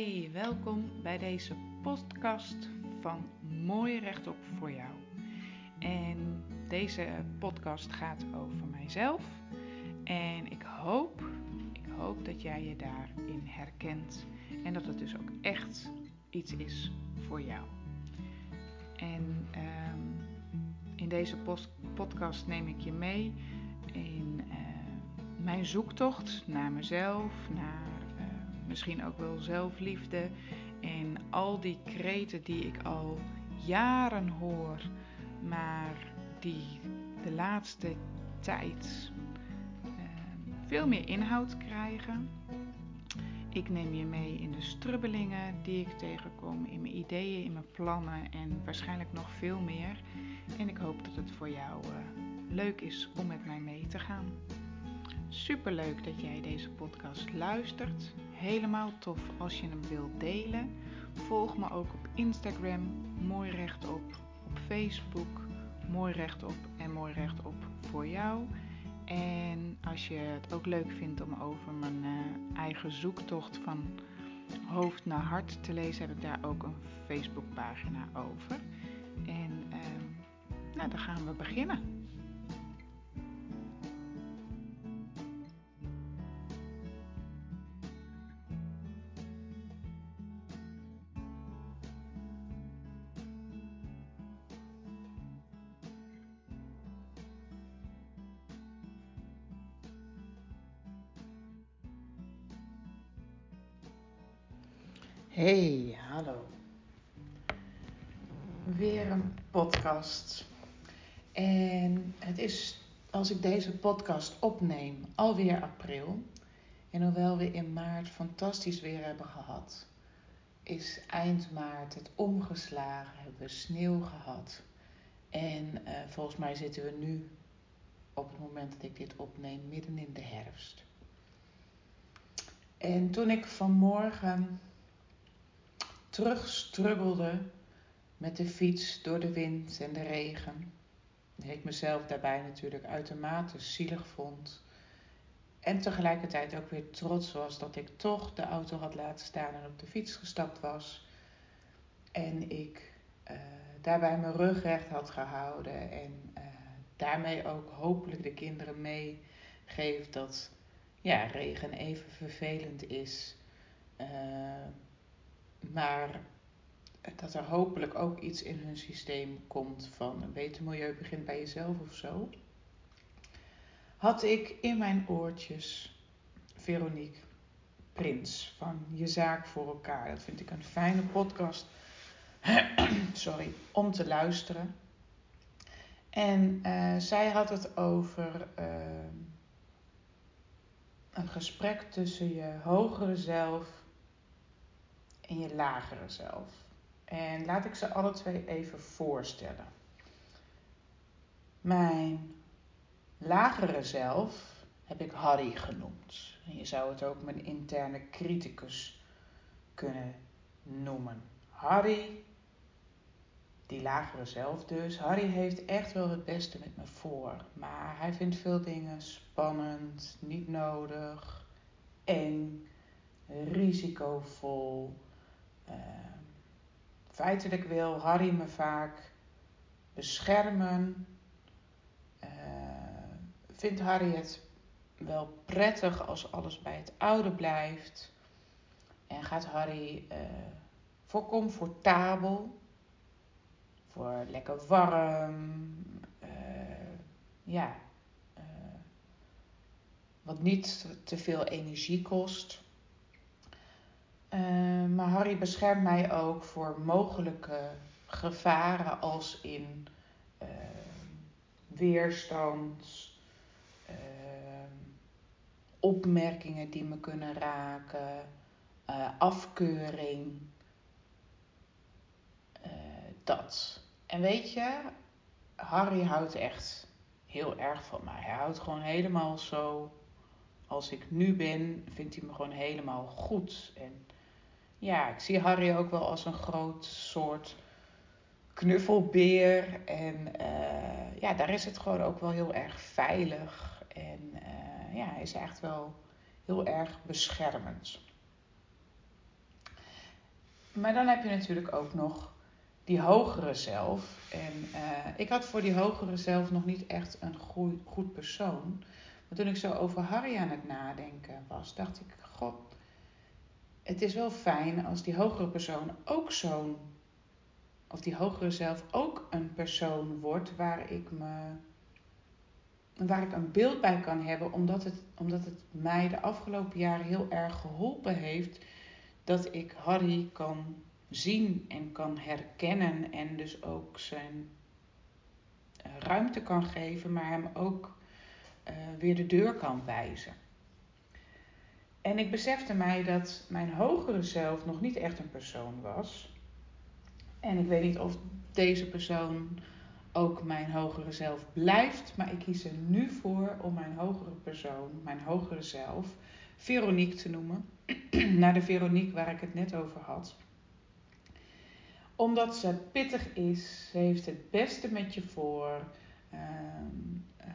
Hey, welkom bij deze podcast van Mooi Rechtop voor jou. En deze podcast gaat over mijzelf. En ik hoop, ik hoop dat jij je daarin herkent. En dat het dus ook echt iets is voor jou. En um, in deze podcast neem ik je mee in uh, mijn zoektocht naar mezelf, naar misschien ook wel zelfliefde. En al die kreten die ik al jaren hoor, maar die de laatste tijd uh, veel meer inhoud krijgen. Ik neem je mee in de strubbelingen die ik tegenkom, in mijn ideeën, in mijn plannen en waarschijnlijk nog veel meer. En ik hoop dat het voor jou uh, leuk is om met mij mee te gaan. Super leuk dat jij deze podcast luistert. Helemaal tof als je hem wilt delen. Volg me ook op Instagram, mooi rechtop, op Facebook, mooi rechtop en mooi rechtop voor jou. En als je het ook leuk vindt om over mijn uh, eigen zoektocht van hoofd naar hart te lezen, heb ik daar ook een Facebookpagina over. En uh, nou, dan gaan we beginnen. En het is, als ik deze podcast opneem, alweer april. En hoewel we in maart fantastisch weer hebben gehad, is eind maart het omgeslagen, hebben we sneeuw gehad. En uh, volgens mij zitten we nu, op het moment dat ik dit opneem, midden in de herfst. En toen ik vanmorgen terugstruggelde met de fiets door de wind en de regen. Ik mezelf daarbij natuurlijk uitermate zielig vond. En tegelijkertijd ook weer trots was dat ik toch de auto had laten staan en op de fiets gestapt was. En ik uh, daarbij mijn rug recht had gehouden. En uh, daarmee ook hopelijk de kinderen meegeeft dat ja, regen even vervelend is. Uh, maar dat er hopelijk ook iets in hun systeem komt van een beter milieu begint bij jezelf of zo. Had ik in mijn oortjes Veronique Prins van Je Zaak voor elkaar. Dat vind ik een fijne podcast. Sorry, om te luisteren. En uh, zij had het over uh, een gesprek tussen je hogere zelf en je lagere zelf. En laat ik ze alle twee even voorstellen. Mijn lagere zelf heb ik Harry genoemd. En je zou het ook mijn interne criticus kunnen noemen. Harry, die lagere zelf dus. Harry heeft echt wel het beste met me voor. Maar hij vindt veel dingen spannend, niet nodig, eng, risicovol uh, feitelijk wil Harry me vaak beschermen. Uh, vindt Harry het wel prettig als alles bij het oude blijft? En gaat Harry uh, voor comfortabel, voor lekker warm, uh, ja, wat niet te veel energie kost. Uh, maar Harry beschermt mij ook voor mogelijke gevaren als in uh, weerstand, uh, opmerkingen die me kunnen raken, afkeuring. dat. En weet je, Harry houdt echt heel erg van mij. Hij houdt gewoon helemaal zo als ik nu ben, vindt hij me gewoon helemaal goed. En ja, ik zie Harry ook wel als een groot soort knuffelbeer. En uh, ja, daar is het gewoon ook wel heel erg veilig. En uh, ja, hij is echt wel heel erg beschermend. maar dan heb je natuurlijk ook nog die hogere zelf. En uh, ik had voor die hogere zelf nog niet echt een goed, goed persoon. Maar toen ik zo over Harry aan het nadenken was, dacht ik: God, het is wel fijn als die hogere persoon ook zo'n. Of die hogere zelf ook een persoon wordt waar ik me. Waar ik een beeld bij kan hebben, omdat het, omdat het mij de afgelopen jaren heel erg geholpen heeft dat ik Harry kan zien en kan herkennen en dus ook zijn eh, ruimte kan geven, maar hem ook uh, weer de deur kan wijzen. En ik besefte mij dat mijn hogere zelf nog niet echt een persoon was. En ik weet niet of deze persoon ook mijn hogere zelf blijft, maar ik kies er nu voor om mijn hogere persoon, mijn hogere zelf, Veronique te noemen. Naar de Veronique waar ik het net over had omdat ze pittig is, ze heeft het beste met je voor. Uh, uh,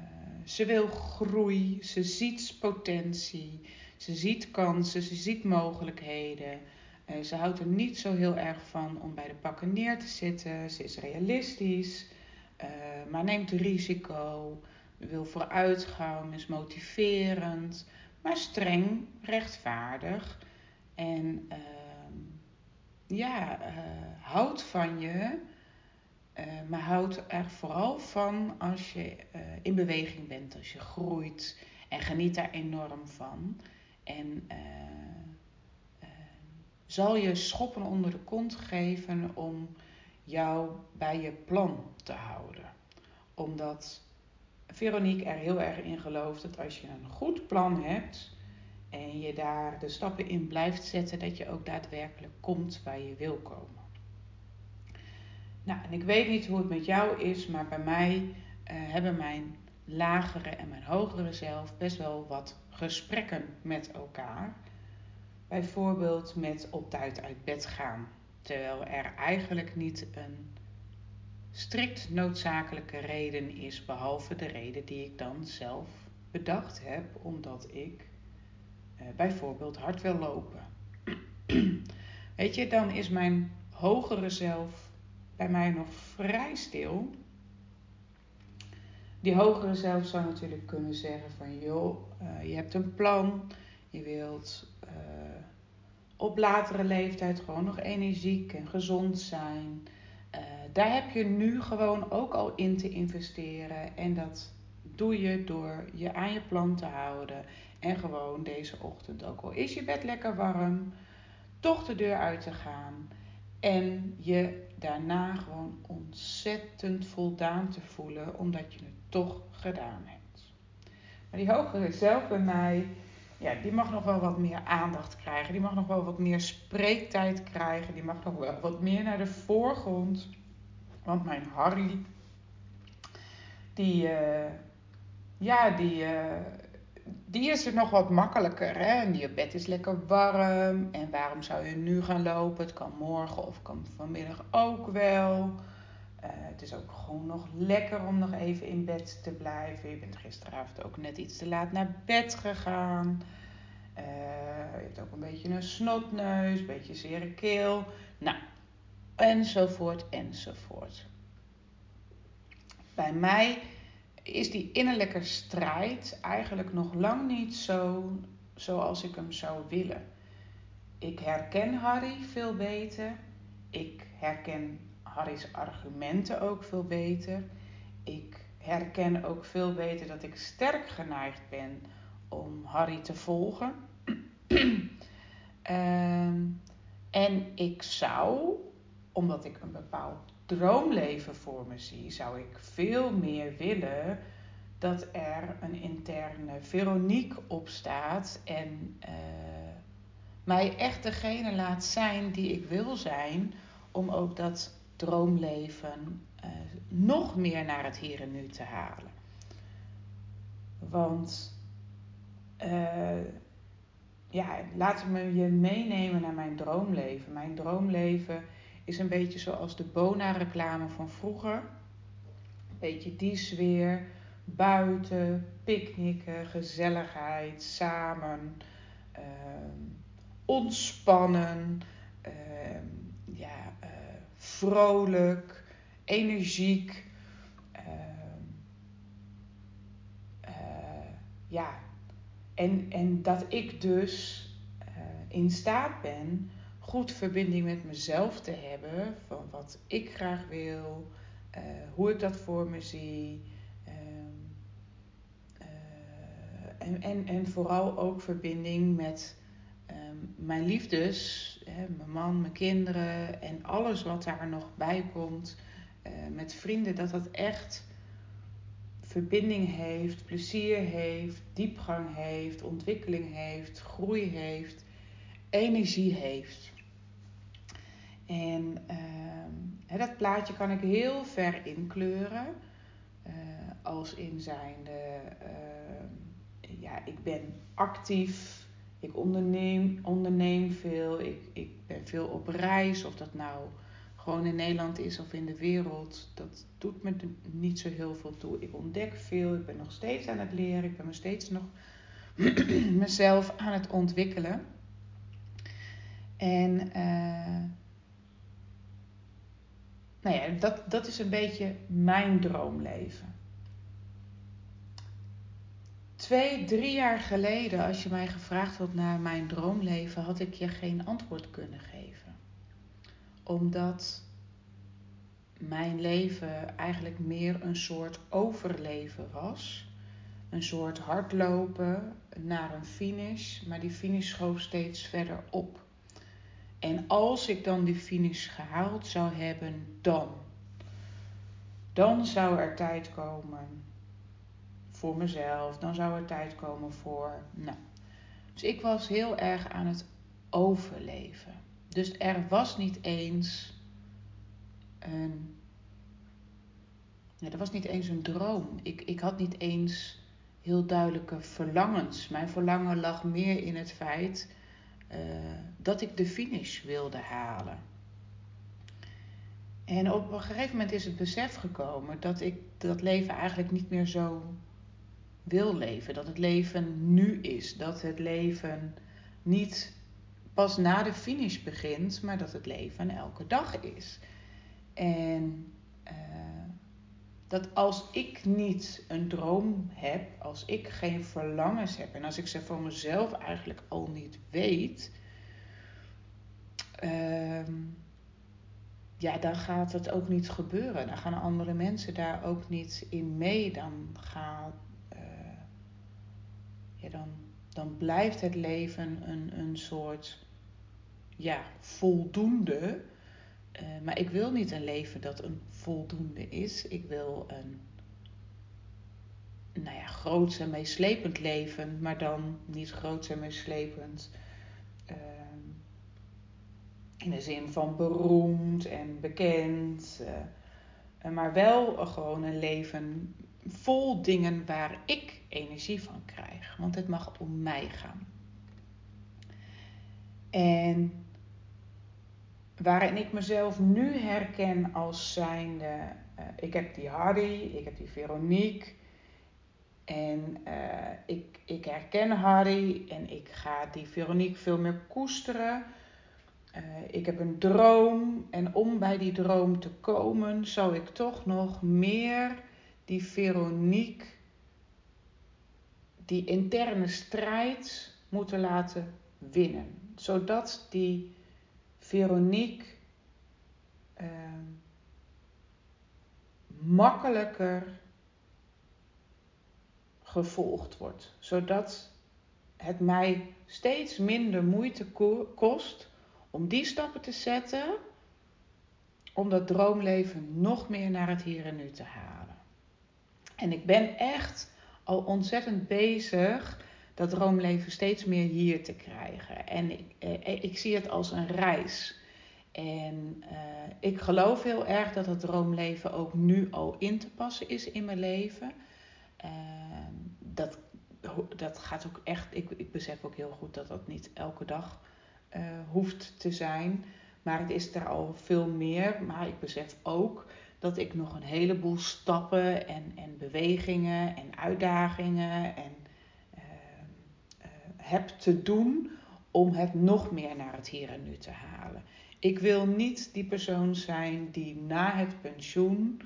ze wil groei, ze ziet potentie, ze ziet kansen, ze ziet mogelijkheden. Uh, ze houdt er niet zo heel erg van om bij de pakken neer te zitten. Ze is realistisch, eh, maar neemt risico. Wil vooruitgang, is motiverend, maar streng, rechtvaardig. En ja, uh, houdt van je, maar houdt er vooral van als je in beweging bent, als je groeit en geniet daar enorm van. En zal je schoppen onder de kont geven om jou bij je plan te houden. Omdat Veronique er heel erg in gelooft dat als je een goed plan hebt, en je daar de stappen in blijft zetten, dat je ook daadwerkelijk komt waar je wil komen. Nou, en ik weet niet hoe het met jou is, maar bij mij uh, hebben mijn lagere en mijn hogere zelf best wel wat gesprekken met elkaar. Bijvoorbeeld met op tijd uit bed gaan, terwijl er eigenlijk niet een strikt noodzakelijke reden is, behalve de reden die ik dan zelf bedacht heb, omdat ik uh, bijvoorbeeld hard wil lopen. Weet je, dan is mijn hogere zelf bij mij nog vrij stil. Die hogere zelf zou natuurlijk kunnen zeggen van joh, uh, je hebt een plan, je wilt uh, op latere leeftijd gewoon nog energiek en gezond zijn. Uh, daar heb je nu gewoon ook al in te investeren en dat doe je door je aan je plan te houden en gewoon deze ochtend, ook al is je bed lekker warm, toch de deur uit te gaan. En je daarna gewoon ontzettend voldaan te voelen, omdat je het toch gedaan hebt. Maar die hogere zelf bij mij, ja, die mag nog wel wat meer aandacht krijgen. Die mag nog wel wat meer spreektijd krijgen. Die mag nog wel wat meer naar de voorgrond. Want mijn Harry, die, uh, ja, die, uh, die is er nog wat makkelijker. Hè? En je bed is lekker warm. En waarom zou je nu gaan lopen? Het kan morgen of kan vanmiddag ook wel. Uh, het is ook gewoon nog lekker om nog even in bed te blijven. Je bent gisteravond ook net iets te laat naar bed gegaan. Uh, je hebt ook een beetje een snotneus, een beetje zere keel. Nou, enzovoort, enzovoort. Bij mij is die innerlijke strijd eigenlijk nog lang niet zo zoals ik hem zou willen. Ik herken Harry veel beter. Ik herken Harry's argumenten ook veel beter. Ik herken ook veel beter dat ik sterk geneigd ben om Harry te volgen. um, en ik zou, omdat ik een bepaald droomleven voor me zie, zou ik veel meer willen dat er een interne Veronique opstaat en uh, mij echt degene laat zijn die ik wil zijn, om ook dat droomleven uh, nog meer naar het hier en nu te halen. Want uh, ja, laat me je meenemen naar mijn droomleven. Mijn droomleven is een beetje zoals de Bona-reclame van vroeger. Een beetje die sfeer. Buiten, picknicken, gezelligheid, samen, uh, ontspannen. Uh, vrolijk, energiek. Uh, ja, en, en dat ik dus in staat ben goed verbinding met mezelf te hebben van wat ik graag wil, uh, hoe ik dat voor me zie. Uh, en, en, en vooral ook verbinding met um, mijn liefdes, mijn man, mijn kinderen en alles wat daar nog bij komt. Uh, met vrienden, dat dat echt verbinding heeft, plezier heeft, diepgang heeft, ontwikkeling heeft, groei heeft, energie heeft. En uh, dat plaatje kan ik heel ver inkleuren. Uh, als in zijnde, uh, ja, ik ben actief, ik onderneem, onderneem veel, ik, ik ben veel op reis. Of dat nou gewoon in Nederland is of in de wereld, dat doet me niet zo heel veel toe. Ik ontdek veel, ik ben nog steeds aan het leren, ik ben nog steeds nog mezelf aan het ontwikkelen. En uh, nou ja, dat, dat is een beetje mijn droomleven. Twee, drie jaar geleden, als je mij gevraagd had naar mijn droomleven, had ik je geen antwoord kunnen geven. Omdat mijn leven eigenlijk meer een soort overleven was. Een soort hardlopen naar een finish, maar die finish schoof steeds verder op. En als ik dan die finish gehaald zou hebben, dan. Dan zou er tijd komen voor mezelf. Dan zou er tijd komen voor. Nou. Dus ik was heel erg aan het overleven. Dus er was niet eens een. Ja, er was niet eens een droom. Ik, ik had niet eens heel duidelijke verlangens. Mijn verlangen lag meer in het feit uh, dat ik de finish wilde halen. En op een gegeven moment is het besef gekomen dat ik dat leven eigenlijk niet meer zo wil leven. Dat het leven nu is. Dat het leven niet pas na de finish begint, maar dat het leven elke dag is. En uh, dat als ik niet een droom heb, als ik geen verlangens heb en als ik ze voor mezelf eigenlijk al niet weet, uh, ja, dan gaat het ook niet gebeuren. Dan gaan andere mensen daar ook niet in mee. Dan gaat, dan, dan blijft het leven een, een soort ja, voldoende uh, maar ik wil niet een leven dat een voldoende is. Ik wil een nou ja, groots en meeslepend leven, maar dan niet groots en meeslepend. Uh, in de zin van beroemd en bekend. Uh, maar wel gewoon een leven vol dingen waar ik energie van krijg. Want het mag om mij gaan. En waarin ik mezelf nu herken als zijnde, uh, ik heb die Harry, ik heb die Veronique. En uh, ik, ik herken Harry en ik ga die Veronique veel meer koesteren. Uh, ik heb een droom en om bij die droom te komen zou ik toch nog meer die Veronique, die interne strijd moeten laten winnen. Zodat die Veronique uh, makkelijker gevolgd wordt. Zodat het mij steeds minder moeite kost om die stappen te zetten. Om dat droomleven nog meer naar het hier en nu te halen. En ik ben echt al ontzettend bezig dat droomleven steeds meer hier te krijgen. En ik, eh, ik zie het als een reis. En uh, ik geloof heel erg dat het droomleven ook nu al in te passen is in mijn leven. Uh, dat, dat gaat ook echt, ik, ik besef ook heel goed dat dat niet elke dag uh, hoeft te zijn. Maar het is er al veel meer. Maar ik besef ook dat ik nog een heleboel stappen en, en bewegingen en uitdagingen en heb te doen om het nog meer naar het hier en nu te halen. Ik wil niet die persoon zijn die na het pensioen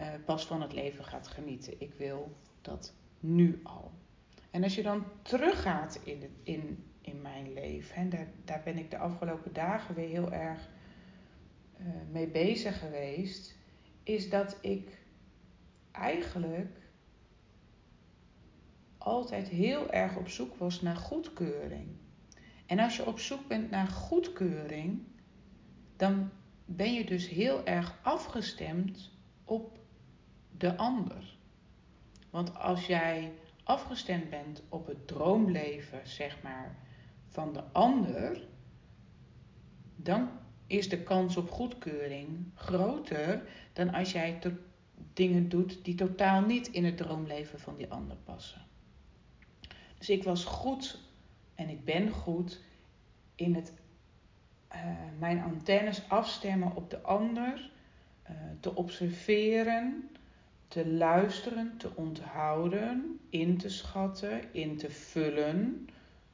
uh, pas van het leven gaat genieten. Ik wil dat nu al. En als je dan teruggaat in, in, in mijn leven, en daar, daar ben ik de afgelopen dagen weer heel erg mee bezig geweest, is dat ik eigenlijk altijd heel erg op zoek was naar goedkeuring. En als je op zoek bent naar goedkeuring, dan ben je dus heel erg afgestemd op de ander. Want als jij afgestemd bent op het droomleven, zeg maar, van de ander, dan is de kans op goedkeuring groter dan als jij dingen doet die totaal niet in het droomleven van die ander passen. Dus ik was goed en ik ben goed in het uh, mijn antennes afstemmen op de ander, uh, te observeren, te luisteren, te onthouden, in te schatten, in te vullen.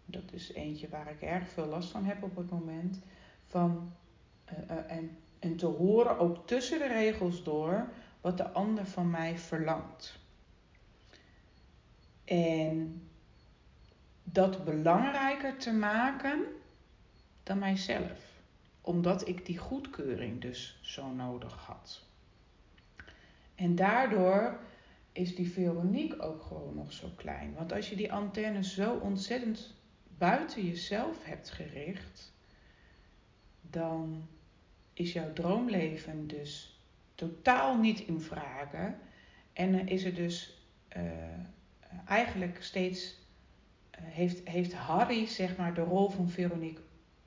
Dat is eentje waar ik erg veel last van heb op het moment. Van, en, en te horen, ook tussen de regels door, wat de ander van mij verlangt. En dat belangrijker te maken dan mijzelf. Omdat ik die goedkeuring dus zo nodig had. En daardoor is die Veronique ook gewoon nog zo klein. Want als je die antenne zo ontzettend buiten jezelf hebt gericht, dan is jouw droomleven dus totaal niet in vragen. En is er dus uh, eigenlijk steeds, uh, heeft, heeft Harry zeg maar de rol van Veronique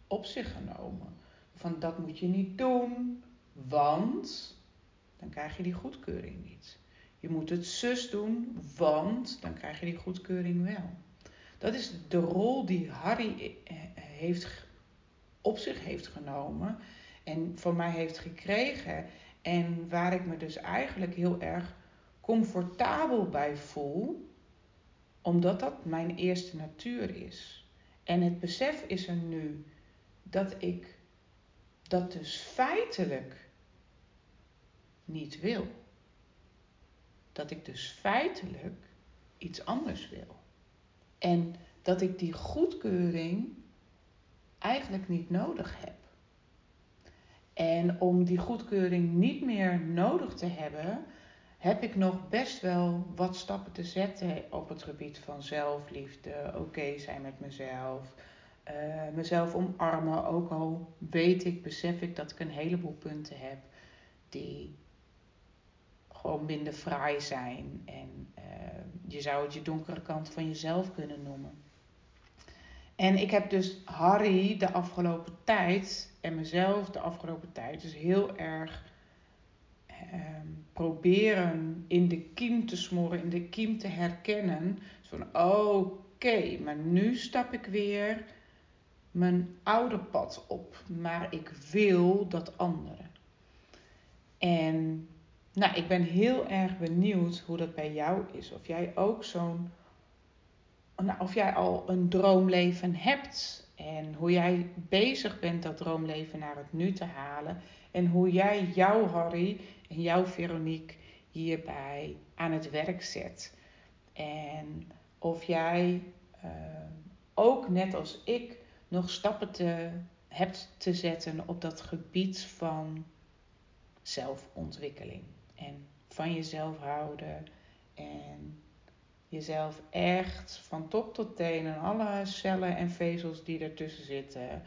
op zich genomen. Van dat moet je niet doen, want dan krijg je die goedkeuring niet. Je moet het zus doen, want dan krijg je die goedkeuring wel. Dat is de rol die Harry eh, heeft, op zich heeft genomen en van mij heeft gekregen. En waar ik me dus eigenlijk heel erg comfortabel bij voel, omdat dat mijn eerste natuur is. En het besef is er nu dat ik dat dus feitelijk niet wil. Dat ik dus feitelijk iets anders wil. En dat ik die goedkeuring eigenlijk niet nodig heb. En om die goedkeuring niet meer nodig te hebben, heb ik nog best wel wat stappen te zetten op het gebied van zelfliefde, oké zijn met mezelf, uh, mezelf omarmen. Ook al weet ik, besef ik dat ik een heleboel punten heb die gewoon minder fraai zijn. En uh, je zou het je donkere kant van jezelf kunnen noemen. En ik heb dus Harry de afgelopen tijd en mezelf de afgelopen tijd dus heel erg uh, proberen in de kiem te smoren, in de kiem te herkennen. van oké, maar nu stap ik weer mijn oude pad op, maar ik wil dat andere. En nou, ik ben heel erg benieuwd hoe dat bij jou is. Of jij ook zo'n. Nou, of jij al een droomleven hebt. En hoe jij bezig bent dat droomleven naar het nu te halen. En hoe jij jouw Harry en jouw Veronique hierbij aan het werk zet. En of jij uh, ook net als ik nog stappen te, hebt te zetten op dat gebied van zelfontwikkeling. En van jezelf houden. En jezelf echt van top tot teen en alle cellen en vezels die ertussen zitten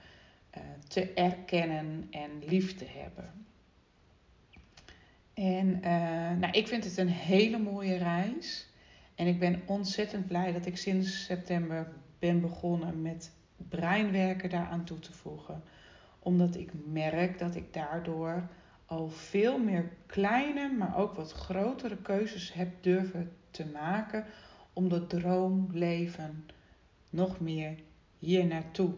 uh, te erkennen en lief te hebben. En uh, nou, ik vind het een hele mooie reis. En ik ben ontzettend blij dat ik sinds september ben begonnen met breinwerken daaraan toe te voegen. Omdat ik merk dat ik daardoor al veel meer kleine, maar ook wat grotere keuzes heb durven te maken om dat droomleven nog meer hier naartoe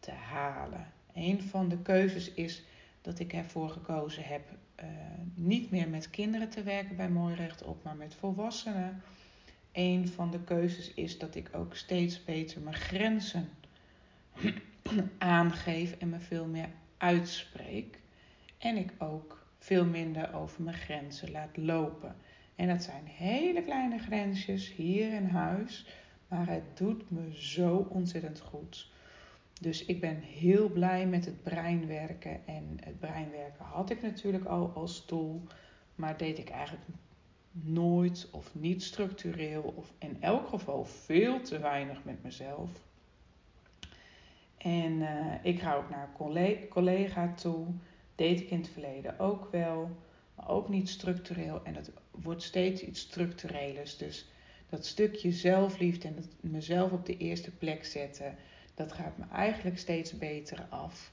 te halen. Een van de keuzes is dat ik ervoor gekozen heb uh, niet meer met kinderen te werken bij Mooi Rechtop, maar met volwassenen een van de keuzes is dat ik ook steeds beter mijn grenzen aangeef en me veel meer uitspreek. En ik ook veel minder over mijn grenzen laat lopen. En dat zijn hele kleine grensjes hier in huis. Maar het doet me zo ontzettend goed. Dus ik ben heel blij met het breinwerken. En het breinwerken had ik natuurlijk al als doel. Maar deed ik eigenlijk nooit of niet structureel. Of in elk geval veel te weinig met mezelf. En uh, ik ga ook naar collega toe. Deed ik in het verleden ook wel. Maar ook niet structureel. En het wordt steeds iets structurelers. Dus dat stukje zelfliefde en mezelf op de eerste plek zetten, dat gaat me eigenlijk steeds beter af.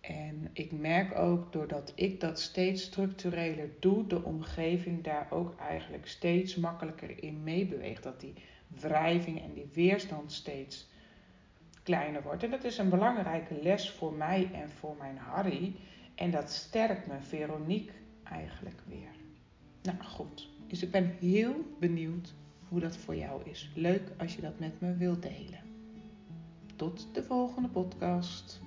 En ik merk ook doordat ik dat steeds structureler doe, de omgeving daar ook eigenlijk steeds makkelijker in meebeweegt. Dat die wrijving en die weerstand steeds kleiner wordt. En dat is een belangrijke les voor mij en voor mijn Harry. En dat sterkt me, Veronique, eigenlijk weer. Nou goed, dus ik ben heel benieuwd hoe dat voor jou is. Leuk als je dat met me wilt delen. Tot de volgende podcast.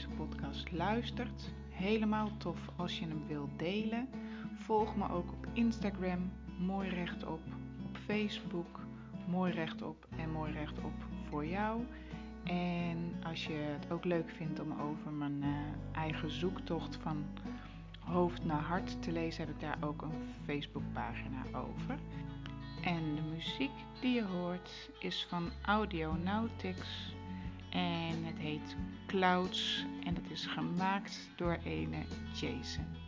Deze podcast luistert. Helemaal tof als je hem wilt delen. Volg me ook op Instagram, mooi rechtop, op Facebook, mooi rechtop en mooi rechtop voor jou. En als je het ook leuk vindt om over mijn uh, eigen zoektocht van hoofd naar hart te lezen, heb ik daar ook een Facebookpagina over. En de muziek die je hoort is van Audionautics en het heet Clouds en het is gemaakt door ene Jason.